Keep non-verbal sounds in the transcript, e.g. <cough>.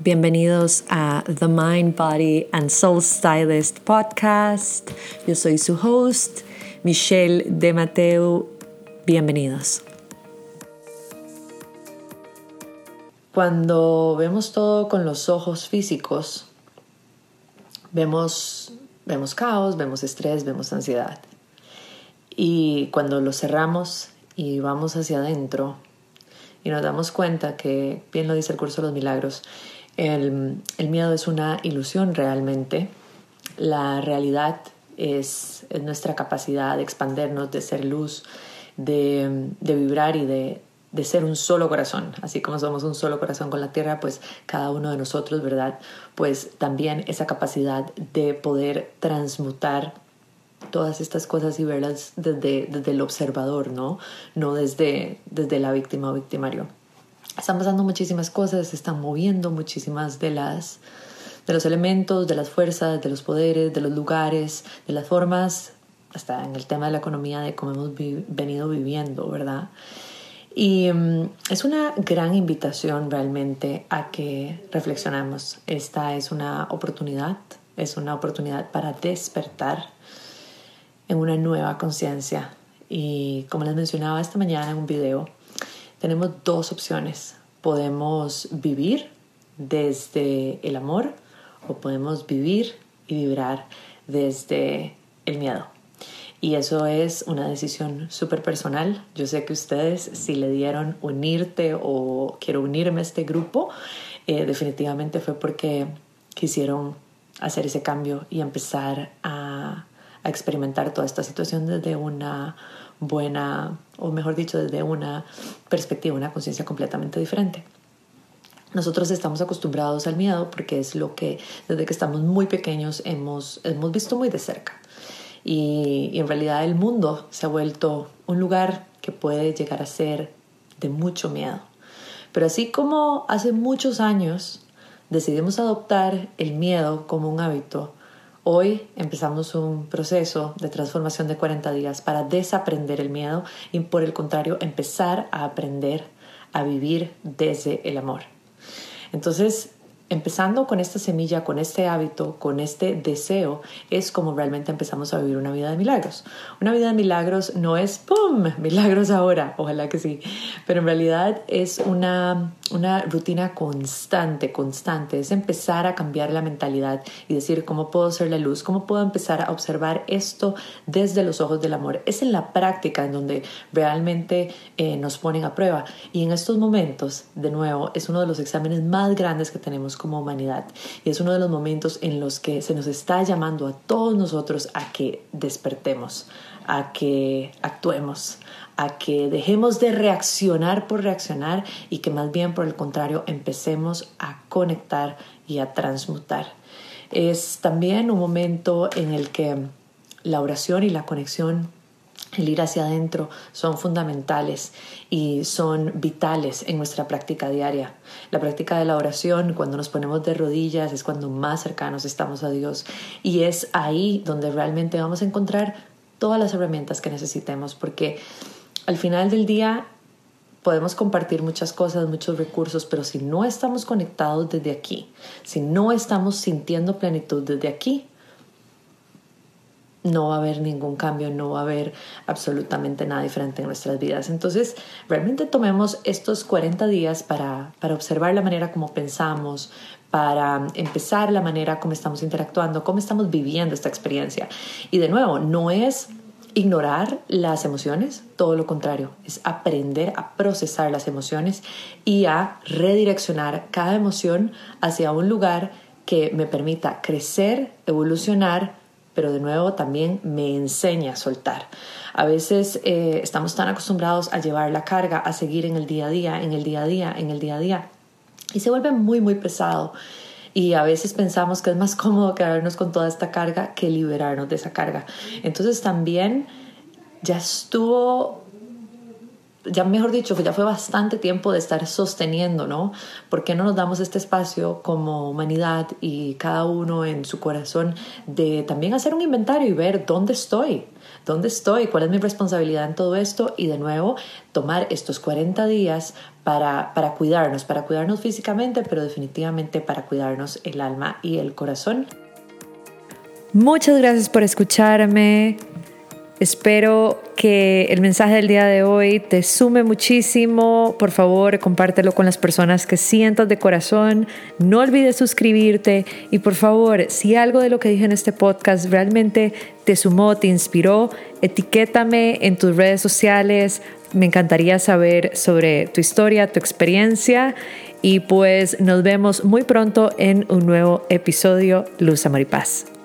Bienvenidos a The Mind, Body and Soul Stylist podcast. Yo soy su host, Michelle de Mateo. Bienvenidos. Cuando vemos todo con los ojos físicos, vemos, vemos caos, vemos estrés, vemos ansiedad. Y cuando lo cerramos y vamos hacia adentro y nos damos cuenta que, bien lo dice el curso de los milagros, el, miedo es una ilusión realmente. La realidad es, nuestra capacidad de expandernos, de ser luz, de, vibrar y de, ser un solo corazón. Así como somos un solo corazón con la tierra, pues cada uno de nosotros, ¿verdad? Pues también esa capacidad de poder transmutar todas estas cosas y verlas desde, desde el observador, ¿no? No desde, desde la víctima o victimario están pasando muchísimas cosas, se están moviendo muchísimas de las de los elementos, de las fuerzas, de los poderes, de los lugares, de las formas, hasta en el tema de la economía, de cómo hemos venido viviendo, ¿verdad? Y mm, es una gran invitación realmente a que reflexionemos. Esta es una oportunidad, es una oportunidad para despertar en una nueva conciencia. Y como les mencionaba esta mañana en un video, tenemos dos opciones. Podemos vivir desde el amor o podemos vivir y vibrar desde el miedo. Y eso es una decisión súper personal. Yo sé que ustedes, si le dieron unirte o quiero unirme a este grupo, eh, definitivamente fue porque quisieron hacer ese cambio y empezar a, a experimentar toda esta situación desde una buena, o mejor dicho, desde una perspectiva, una conciencia completamente diferente. Nosotros estamos acostumbrados al miedo porque es lo que desde que estamos muy pequeños hemos, hemos visto muy de cerca. Y, y en realidad el mundo se ha vuelto un lugar que puede llegar a ser de mucho miedo. Pero así como hace muchos años decidimos adoptar el miedo como un hábito, Hoy empezamos un proceso de transformación de 40 días para desaprender el miedo y por el contrario empezar a aprender a vivir desde el amor. Entonces, empezando con esta semilla, con este hábito, con este deseo, es como realmente empezamos a vivir una vida de milagros. Una vida de milagros no es ¡pum! Milagros ahora, ojalá que sí, pero en realidad es una, una rutina constante, constante. Es empezar a cambiar la mentalidad y decir cómo puedo ser la luz, cómo puedo empezar a observar esto desde los ojos del amor. Es en la práctica en donde realmente eh, nos ponen a prueba. Y en estos momentos, de nuevo, es uno de los exámenes más grandes que tenemos como humanidad. Y es uno de los momentos en los que se nos está llamando a todos nosotros a que despertemos, a que actuemos, a que dejemos de reaccionar por reaccionar y que más bien por el contrario empecemos a conectar y a transmutar. Es también un momento en el que la oración y la conexión el ir hacia adentro son fundamentales y son vitales en nuestra práctica diaria. La práctica de la oración, cuando nos ponemos de rodillas, es cuando más cercanos estamos a Dios y es ahí donde realmente vamos a encontrar todas las herramientas que necesitemos porque al final del día podemos compartir muchas cosas, muchos recursos, pero si no estamos conectados desde aquí, si no estamos sintiendo plenitud desde aquí, no va a haber ningún cambio, no va a haber absolutamente nada diferente en nuestras vidas. Entonces, realmente tomemos estos 40 días para, para observar la manera como pensamos, para empezar la manera como estamos interactuando, cómo estamos viviendo esta experiencia. Y de nuevo, no es ignorar las emociones, todo lo contrario, es aprender a procesar las emociones y a redireccionar cada emoción hacia un lugar que me permita crecer, evolucionar, pero de nuevo también me enseña a soltar. A veces eh, estamos tan acostumbrados a llevar la carga, a seguir en el día a día, en el día a día, en el día a día, y se vuelve muy, muy pesado. Y a veces pensamos que es más <laughs> cómodo quedarnos con toda esta carga que liberarnos de esa carga. Entonces también ya estuvo ya mejor dicho, ya fue bastante tiempo de estar sosteniendo, ¿no? ¿Por qué no nos damos este espacio como humanidad y cada uno en su corazón de también hacer un inventario y ver dónde estoy? ¿dónde estoy? ¿Cuál es mi responsabilidad en todo esto? Y de nuevo, tomar estos 40 días para, para cuidarnos, para cuidarnos físicamente, pero definitivamente para cuidarnos el alma y el corazón. Muchas gracias por escucharme. Espero que el mensaje del día de hoy te sume muchísimo. Por favor, compártelo con las personas que sientas de corazón. No olvides suscribirte y por favor, si algo de lo que dije en este podcast realmente te sumó, te inspiró, etiquétame en tus redes sociales. Me encantaría saber sobre tu historia, tu experiencia y pues nos vemos muy pronto en un nuevo episodio Luz Amor y Paz.